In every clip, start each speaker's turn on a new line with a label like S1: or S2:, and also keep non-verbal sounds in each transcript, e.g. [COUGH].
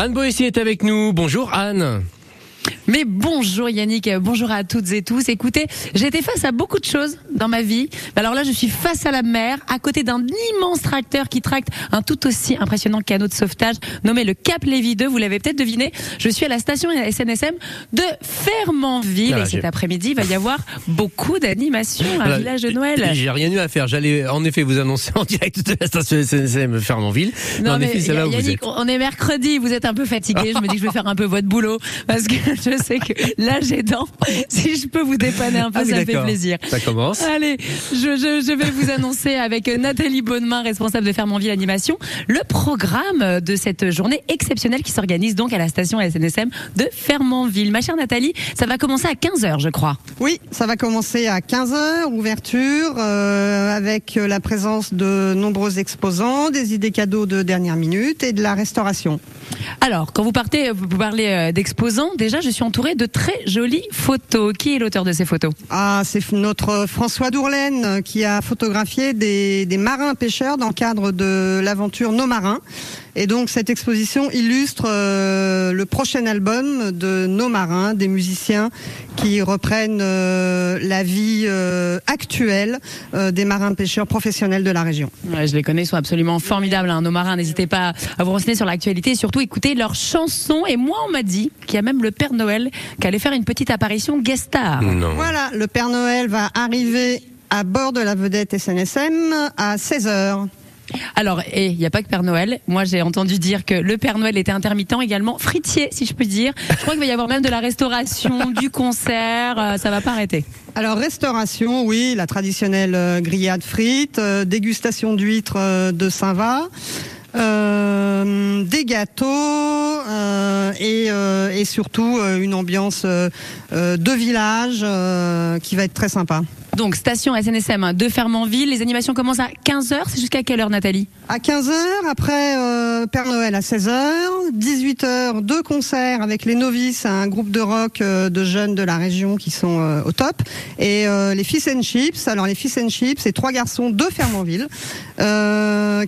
S1: Anne Boissy est avec nous. Bonjour Anne.
S2: Mais bonjour Yannick, bonjour à toutes et tous. Écoutez, j'ai été face à beaucoup de choses dans ma vie. Alors là, je suis face à la mer, à côté d'un immense tracteur qui tracte un tout aussi impressionnant canot de sauvetage nommé le Cap Lévis 2. Vous l'avez peut-être deviné. Je suis à la station SNSM de Fermanville
S1: Ah,
S2: et cet après-midi, il va y avoir beaucoup d'animations, un
S1: Voilà.
S2: village de Noël.
S1: J'ai rien eu à faire. J'allais en effet vous annoncer en direct de la station SNCM Fermanville. Mais en effet, où vous
S2: Yannick,
S1: êtes.
S2: on est mercredi, vous êtes un peu fatigué. Je me dis que je vais faire un peu votre boulot parce que [LAUGHS] je sais que là j'ai dents. [LAUGHS] Si je peux vous dépanner un peu,
S1: Ah oui,
S2: ça me fait plaisir.
S1: Ça commence.
S2: Allez, je, je, je vais vous annoncer avec Nathalie Bonnemain, responsable de Fermanville Animation, le programme de cette journée exceptionnelle qui s'organise donc à la station SNSM de Fermanville. Ma chère Nathalie, ça va commencer à 15h, je crois.
S3: Oui, ça va commencer à 15h, ouverture, euh, avec la présence de nombreux exposants, des idées cadeaux de dernière minute et de la restauration.
S2: Alors, quand vous partez, vous parlez euh, d'exposants, déjà je suis entourée de très jolies photos. Qui est l'auteur de ces photos?
S3: Ah, c'est notre François Dourlaine euh, qui a photographié des, des marins pêcheurs dans le cadre de l'aventure Nos Marins. Et donc cette exposition illustre euh, le prochain album de Nos Marins, des musiciens qui reprennent euh, la vie euh, actuelle euh, des marins pêcheurs professionnels de la région.
S2: Ouais, je les connais, ils sont absolument formidables. Hein. Nos marins, n'hésitez pas à vous renseigner sur l'actualité et surtout écouter leurs chansons. Et moi, on m'a dit qu'il y a même le Père Noël qui allait faire une petite apparition guest star.
S1: Non.
S3: Voilà, le Père Noël va arriver à bord de la vedette SNSM à 16h.
S2: Alors, et il n'y a pas que Père Noël. Moi, j'ai entendu dire que le Père Noël était intermittent également, fritier, si je puis dire. Je crois qu'il va y avoir même de la restauration, [LAUGHS] du concert. euh, ça va pas arrêter.
S3: Alors restauration, oui, la traditionnelle euh, grillade frites, euh, dégustation d'huîtres de Saint-Va, euh, des gâteaux euh, et, euh, et surtout une ambiance de village euh, qui va être très sympa.
S2: Donc, station SNSM de Fermanville. Les animations commencent à 15h. C'est jusqu'à quelle heure, Nathalie
S3: À 15h, après euh, Père Noël à 16h, 18h, deux concerts avec les novices, un groupe de rock euh, de jeunes de la région qui sont euh, au top, et les Fish and Chips. Alors les Fish and Chips, c'est trois garçons de Fermanville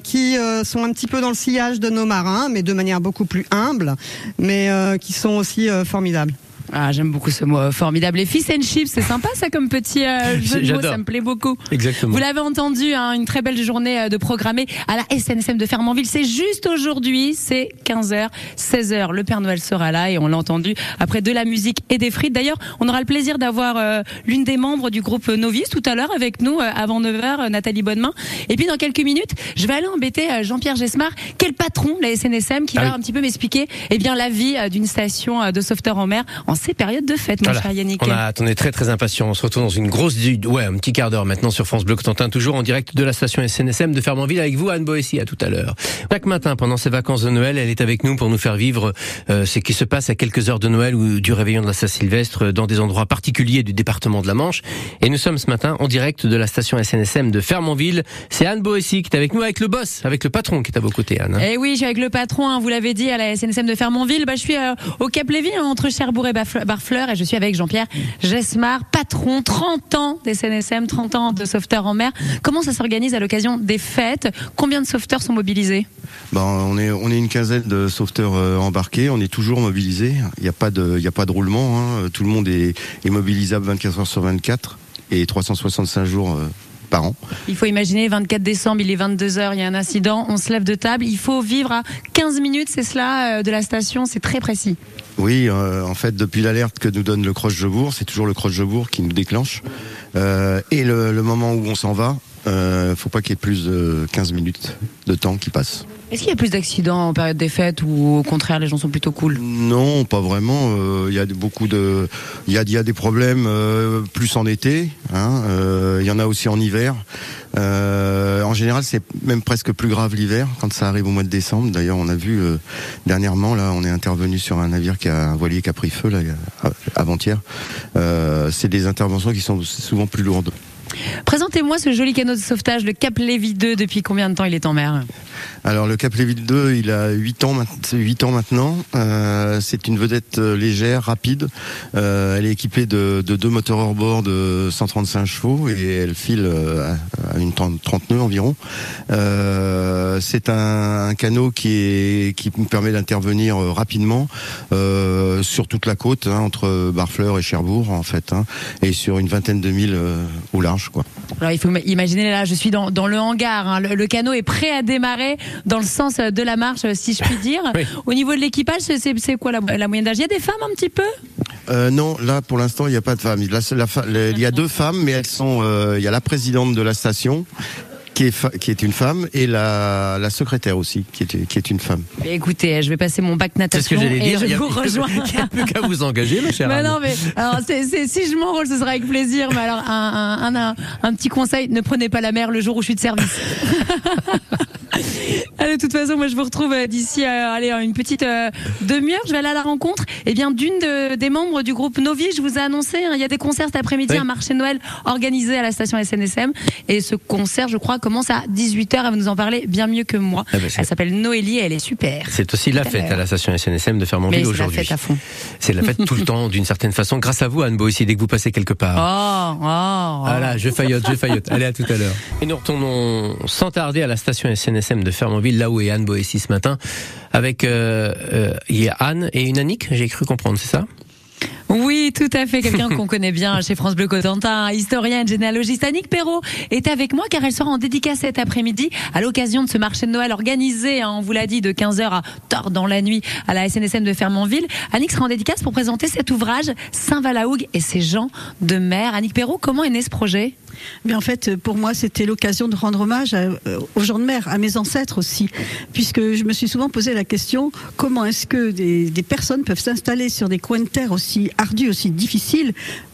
S3: qui sont un petit peu dans le sillage de nos marins, mais de manière beaucoup plus humble, mais qui sont aussi formidables.
S2: Ah, j'aime beaucoup ce mot euh, formidable. Les fish and chips, c'est sympa ça comme petit euh, [LAUGHS] jeu de mots, ça me plaît beaucoup.
S1: Exactement.
S2: Vous l'avez entendu, hein, une très belle journée euh, de programmée à la SNSM de Fermanville. C'est juste aujourd'hui, c'est 15h, 16h. Le Père Noël sera là et on l'a entendu après de la musique et des frites. D'ailleurs, on aura le plaisir d'avoir euh, l'une des membres du groupe Novice tout à l'heure avec nous euh, avant 9h, euh, Nathalie Bonnemain. Et puis dans quelques minutes, je vais aller embêter Jean-Pierre Gesmar, le patron de la SNSM, qui
S1: Ah
S2: va un petit peu m'expliquer eh bien la vie d'une station de sauveteur en mer en ces périodes de fête, mon
S1: Voilà.
S2: cher Yannick.
S1: On, a, on est très très impatients. On se retrouve dans une grosse, du- ouais, un petit quart d'heure maintenant sur France Bleu Cotentin, toujours en direct de la station SNSM de Fermanville avec vous, Anne Boissy, à tout à l'heure. Chaque matin, pendant ses vacances de Noël, elle est avec nous pour nous faire vivre euh, ce qui se passe à quelques heures de Noël ou du réveillon de la Saint-Sylvestre dans des endroits particuliers du département de la Manche. Et nous sommes ce matin en direct de la station SNSM de Fermanville. C'est Anne Boissy qui est avec nous, avec le boss, avec le patron qui est à vos côtés, Anne. hein.
S2: Eh oui, je suis avec le patron, hein, vous l'avez dit, à la SNSM de Fermonville. Bah, je suis euh, au Cap Lévis, hein, entre Cherbourg et Bafle- Barfleur, et je suis avec Jean-Pierre Gesmar, patron, 30 ans des SNSM, 30 ans de sauveteurs en mer. Comment ça s'organise à l'occasion des fêtes? Combien de sauveteurs sont mobilisés?
S4: Ben, on est une quinzaine de sauveteurs euh, embarqués. On est toujours mobilisés. Il n'y a pas de a pas de roulement. hein. Tout le monde est, est mobilisable 24 heures sur 24 et 365 jours euh, par an.
S2: Il faut imaginer, 24 décembre, il est 22h, il y a un incident, on se lève de table, il faut vivre à 15 minutes, c'est cela, euh, de la station, c'est très précis.
S4: Oui, euh, en fait, depuis l'alerte que nous donne le croche-Jebourg, c'est toujours le croche-Jebourg qui nous déclenche. Euh, et le, le moment où on s'en va, euh, faut pas qu'il y ait plus de 15 minutes de temps qui passe.
S2: Est-ce qu'il y a plus d'accidents en période des fêtes ou au contraire les gens sont plutôt cool?
S4: Non, pas vraiment. Euh, Il y a beaucoup de, il y a, il y a des problèmes euh, plus en été. hein. Euh, Il y en a aussi en hiver. En général, c'est même presque plus grave l'hiver quand ça arrive au mois de décembre. D'ailleurs, on a vu dernièrement là, on est intervenu sur un navire qui a un voilier qui a pris feu là il y a- avant-hier. C'est des interventions qui sont souvent plus lourdes.
S2: Présentez-moi ce joli canot de sauvetage, le Cap Lévy 2. Depuis combien de temps il est en mer
S4: Alors le Cap Lévy 2, il a 8 ans, 8 ans maintenant. Euh, c'est une vedette euh, légère, rapide. Euh, elle est équipée de, de, deux moteurs hors-bord de 135 chevaux et elle file à une 30, 30 nœuds environ. C'est un, canot qui, est, qui me permet d'intervenir rapidement sur toute la côte, hein, entre Barfleur et Cherbourg en fait, hein, et sur une vingtaine de milles au large. Quoi.
S2: Alors il faut imaginer là, je suis dans, dans le hangar, hein, le, le, canot est prêt à démarrer dans le sens de la marche, si je puis dire. oui. Au niveau de l'équipage, c'est quoi la, la moyenne d'âge? Il y a des femmes un petit peu?
S4: Euh, non, là pour l'instant il n'y a pas de femmes. Là, la, la, il y a deux femmes, mais elles sont. Euh, il y a la présidente de la station qui est, qui est, une femme et la, la, secrétaire aussi qui est, qui est une femme.
S2: Mais écoutez, je vais passer mon bac natation
S1: ce que
S2: et
S1: dire.
S2: je vous rejoins. [LAUGHS]
S1: Il n'y a plus qu'à vous engager, ma chère.
S2: Mais non, mais alors, c est, c est, si je m'enrôle, ce sera avec plaisir. Mais alors, un, un, un, un, petit conseil ne prenez pas la mer le jour où je suis de service. [LAUGHS] Allez, de toute façon, moi je vous retrouve d'ici euh, allez une petite euh, demi-heure. Je vais aller à la rencontre et eh bien d'une de, des membres du groupe Novi. Je vous ai annoncé, hein, il y a des concerts cet après-midi, oui. un marché Noël organisé à la station SNSM. Et ce concert, je crois, commence à 18h. Elle va nous en parler bien mieux que moi. Ah ben elle s'appelle Noélie et elle est super.
S1: C'est aussi la fête à la station SNSM de Fermonville aujourd'hui.
S2: C'est la fête à fond.
S1: C'est la fête tout le temps, d'une certaine façon, grâce à vous, Anne aussi, dès que vous passez quelque part.
S2: Oh, oh, oh.
S1: Voilà, je faillote, je faillote. Allez, à tout à l'heure. Et nous retournons sans tarder à la station SNSM de Fermonville, là où est Anne Boétie ce matin, avec euh, euh, il y a Anne et une Annick, j'ai cru comprendre, c'est ça?
S2: Oui, tout à fait. Quelqu'un [LAUGHS] qu'on connaît bien chez France Bleu Cotentin, historienne, généalogiste Annick Perrault est avec moi car elle sera en dédicace cet après-midi à l'occasion de ce marché de Noël organisé, hein, on vous l'a dit, de 15h à tard dans la nuit à la SNSM de Fermonville. Annick sera en dédicace pour présenter cet ouvrage Saint-Valahougue et ses gens de mer. Annick Perrault, comment est né ce projet?
S5: Mais en fait, pour moi, c'était l'occasion de rendre hommage à, aux gens de mer, à mes ancêtres aussi, puisque je me suis souvent posé la question comment est-ce que des, des personnes peuvent s'installer sur des coins de terre aussi ardus, aussi difficiles,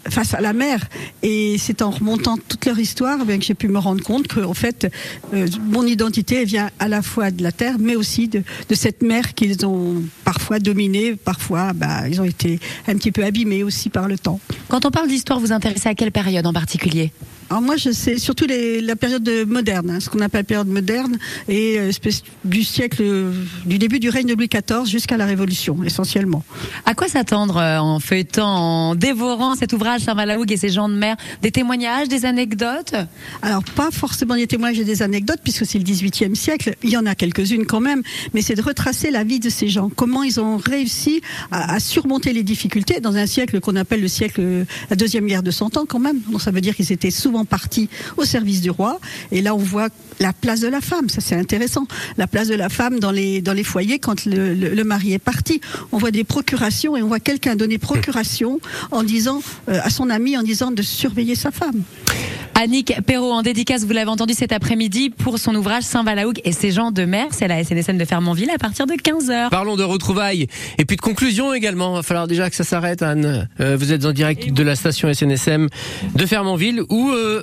S5: face à la mer. Et c'est en remontant toute leur histoire bien que j'ai pu me rendre compte que, fait, euh, mon identité vient à la fois de la terre, mais aussi de, de cette mer qu'ils ont parfois dominée, parfois, bah, ils ont été un petit peu abîmés aussi par le temps.
S2: Quand on parle d'histoire, vous intéressez à quelle période en particulier?
S5: Alors moi, je sais surtout les, la période moderne, hein, ce qu'on appelle la période moderne, et euh, du siècle, du début du règne de Louis XIV jusqu'à la Révolution, essentiellement.
S2: À quoi s'attendre euh, en feuilletant, en dévorant cet ouvrage Saint-Valahougue et ses gens de mer? Des témoignages, des anecdotes?
S5: Alors pas forcément des témoignages et des anecdotes, puisque c'est le XVIIIe siècle. Il y en a quelques-unes quand même, mais c'est de retracer la vie de ces gens, comment ils ont réussi à, à surmonter les difficultés dans un siècle qu'on appelle le siècle, la deuxième guerre de Cent Ans quand même. Donc ça veut dire qu'ils étaient souvent partie au service du roi. Et là, on voit la place de la femme. Ça, c'est intéressant. La place de la femme dans les, dans les foyers quand le mari est parti. On voit des procurations et on voit quelqu'un donner procuration en disant euh, à son ami en disant de surveiller sa femme.
S2: Annick Perrault en dédicace, vous l'avez entendu cet après-midi pour son ouvrage Saint-Valahougue et ses gens de mer. C'est la SNSM de Fermonville à partir de 15h.
S1: Parlons de retrouvailles et puis de conclusion également. Il va falloir déjà que ça s'arrête, Anne. Euh, vous êtes en direct de la station SNSM de Fermonville où euh,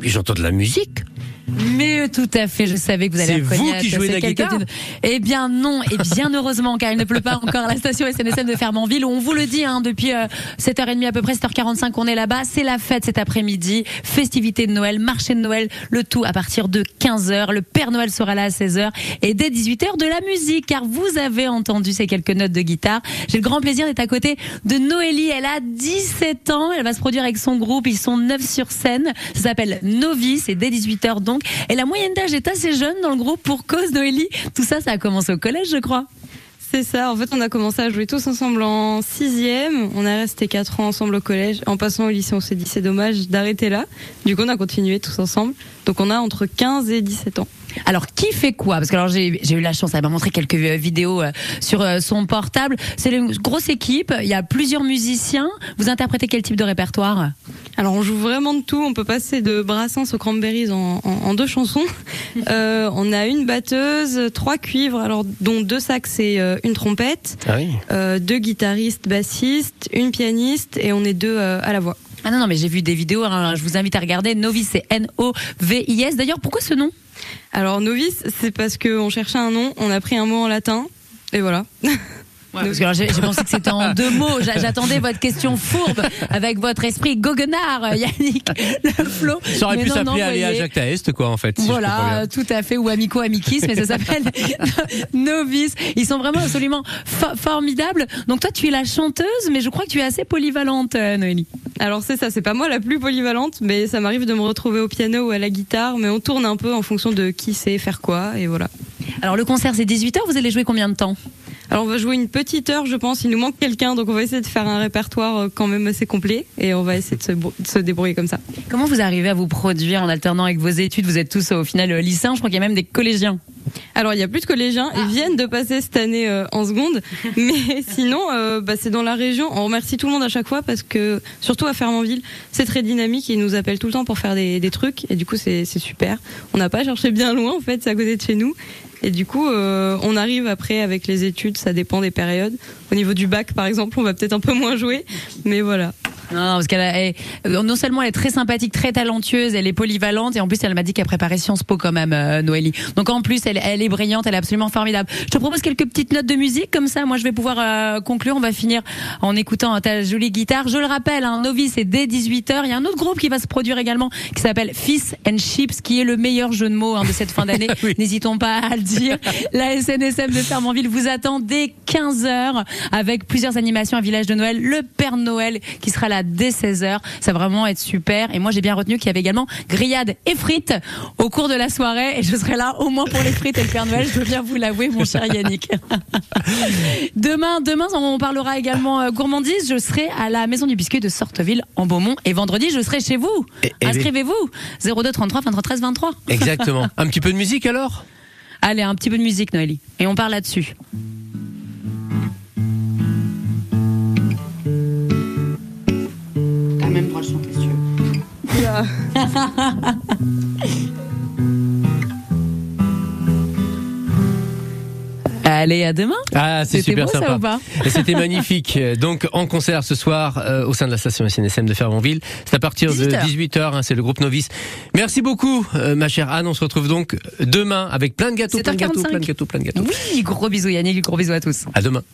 S1: j'entends de la musique.
S2: Mais tout à fait, je savais que vous allez
S1: reconnaître. C'est vous qui jouez la guitare
S2: Eh bien non, et bien heureusement, car il ne pleut pas encore à la station SNSM de Fermanville, où on vous le dit, hein, depuis euh, 7h30 à peu près, 7h45 on est là-bas, c'est la fête cet après-midi, festivité de Noël, marché de Noël, le tout à partir de 15h, le Père Noël sera là à 16h, et dès 18h de la musique, car vous avez entendu ces quelques notes de guitare. J'ai le grand plaisir d'être à côté de Noélie, elle a 17 ans, elle va se produire avec son groupe, ils sont neuf sur scène, ça s'appelle Novice, et dès 18h donc, et la moyenne d'âge est assez jeune dans le groupe pour cause Noélie. Tout ça, ça a commencé au collège, je crois.
S6: C'est ça. En fait, on a commencé à jouer tous ensemble en sixième. On a resté quatre ans ensemble au collège. En passant au lycée, on s'est dit c'est dommage d'arrêter là. Du coup, on a continué tous ensemble. Donc, on a entre 15 et 17 ans.
S2: Alors, qui fait quoi? Parce que alors j'ai eu la chance, elle m'a montré quelques vidéos sur son portable. C'est une grosse équipe, il y a plusieurs musiciens. Vous interprétez quel type de répertoire?
S6: Alors, on joue vraiment de tout. On peut passer de Brassens aux Cranberries en, en, en deux chansons. [LAUGHS] euh, on a une batteuse, trois cuivres, alors dont deux sax et euh, une trompette,
S1: ah oui.
S6: euh, deux guitaristes, bassistes, une pianiste et on est deux euh, à la voix.
S2: Ah non, non, mais j'ai vu des vidéos, hein, je vous invite à regarder. Novice, c'est N-O-V-I-S. D'ailleurs, pourquoi ce nom?
S6: Alors, novice, c'est parce qu'on cherchait un nom, on a pris un mot en latin, et voilà. [LAUGHS]
S2: parce que alors, j'ai pensé que c'était en [LAUGHS] deux mots. J'a- J'attendais votre question fourbe avec votre esprit goguenard, Yannick Le flot.
S1: Ça aurait
S2: Mais
S1: pu s'appeler Aléa. Jacques Taest, quoi, en fait. si
S2: Voilà, euh, tout à fait, ou Amico Amicis, mais ça [LAUGHS] s'appelle Novice. Ils sont vraiment absolument fo- formidables. Donc toi, tu es la chanteuse, mais je crois que tu es assez polyvalente, euh, Noélie.
S6: Alors c'est ça, c'est pas moi la plus polyvalente, mais ça m'arrive de me retrouver au piano ou à la guitare, mais on tourne un peu en fonction de qui sait faire quoi, et voilà.
S2: Alors le concert, c'est 18h, vous allez jouer combien de temps?
S6: Alors on va jouer une petite heure, je pense. Il nous manque quelqu'un, donc on va essayer de faire un répertoire euh, quand même assez complet, et on va essayer de se, brou- de se débrouiller comme ça.
S2: Comment vous arrivez à vous produire en alternant avec vos études? Vous êtes tous au final euh, lycéens, je crois qu'il y a même des collégiens.
S6: Alors il y a plus de collégiens, ils viennent de passer cette année euh, en seconde, [LAUGHS] mais sinon euh, bah, c'est dans la région. On remercie tout le monde à chaque fois parce que surtout à Fermanville, c'est très dynamique. Ils nous appellent tout le temps pour faire des, des trucs, et du coup c'est super. On n'a pas cherché bien loin en fait, c'est à côté de chez nous. Et du coup, euh, on arrive après avec les études, ça dépend des périodes. Au niveau du bac, par exemple, on va peut-être un peu moins jouer, mais voilà.
S2: Non, non, parce qu'elle elle- euh, non seulement elle est très sympathique, très talentueuse, elle est polyvalente et en plus elle m'a dit qu'elle préparait Sciences Po quand même, euh, Noélie. Donc en plus elle, elle est brillante, elle est absolument formidable. Je te propose quelques petites notes de musique comme ça. Moi je vais pouvoir euh, conclure. On va finir en écoutant ta jolie guitare. Je le rappelle, un novice c'est dès 18h. Il y a un autre groupe qui va se produire également qui s'appelle Fish and Chips, qui est le meilleur jeu de mots hein, de cette fin d'année. [LAUGHS] N'hésitons pas à le dire. La SNSM de Fermanville vous attend dès 15h avec plusieurs animations à Village de Noël. Le Père Noël qui sera là dès 16h. Ça va vraiment être super. Et moi, j'ai bien retenu qu'il y avait également grillades et frites au cours de la soirée. Et je serai là au moins pour les frites et le Père Noël. Je dois bien vous l'avouer, mon cher Yannick. [LAUGHS] demain, demain, on parlera également euh, gourmandise. Je serai à la Maison du Biscuit de Sorteville en Beaumont. Et vendredi, je serai chez vous. Inscrivez-vous. 02 33 23 13 23.
S1: Exactement. Un petit peu de musique alors?
S2: Allez, un petit peu de musique, Noélie. Et on part là-dessus. [LAUGHS] Allez, à demain.
S1: Ah, c'est
S2: C'était
S1: super
S2: beau, ça,
S1: sympa.
S2: ou pas
S1: Et C'était [LAUGHS] magnifique. Donc en concert ce soir euh, au sein de la station SNSM de Fermanville. C'est à partir
S2: 18
S1: de
S2: heures.
S1: 18h. hein, c'est le groupe Novice. Merci beaucoup, euh, ma chère Anne. On se retrouve donc demain avec plein de gâteaux, plein de gâteaux,
S2: 7h45.
S1: plein de gâteaux, plein de gâteaux.
S2: Oui, gros bisous Yannick, gros bisous à tous.
S1: À demain.